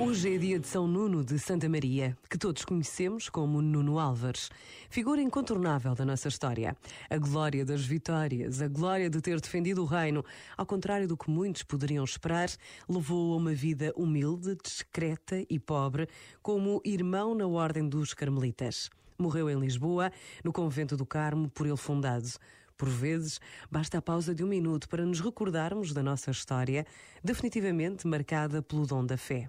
Hoje é dia de São Nuno de Santa Maria, que todos conhecemos como Nuno Álvares, figura incontornável da nossa história. A glória das vitórias, a glória de ter defendido o reino, ao contrário do que muitos poderiam esperar, levou a uma vida humilde, discreta e pobre, como irmão na Ordem dos Carmelitas. Morreu em Lisboa, no convento do Carmo, por ele fundado. Por vezes, basta a pausa de um minuto para nos recordarmos da nossa história, definitivamente marcada pelo dom da fé.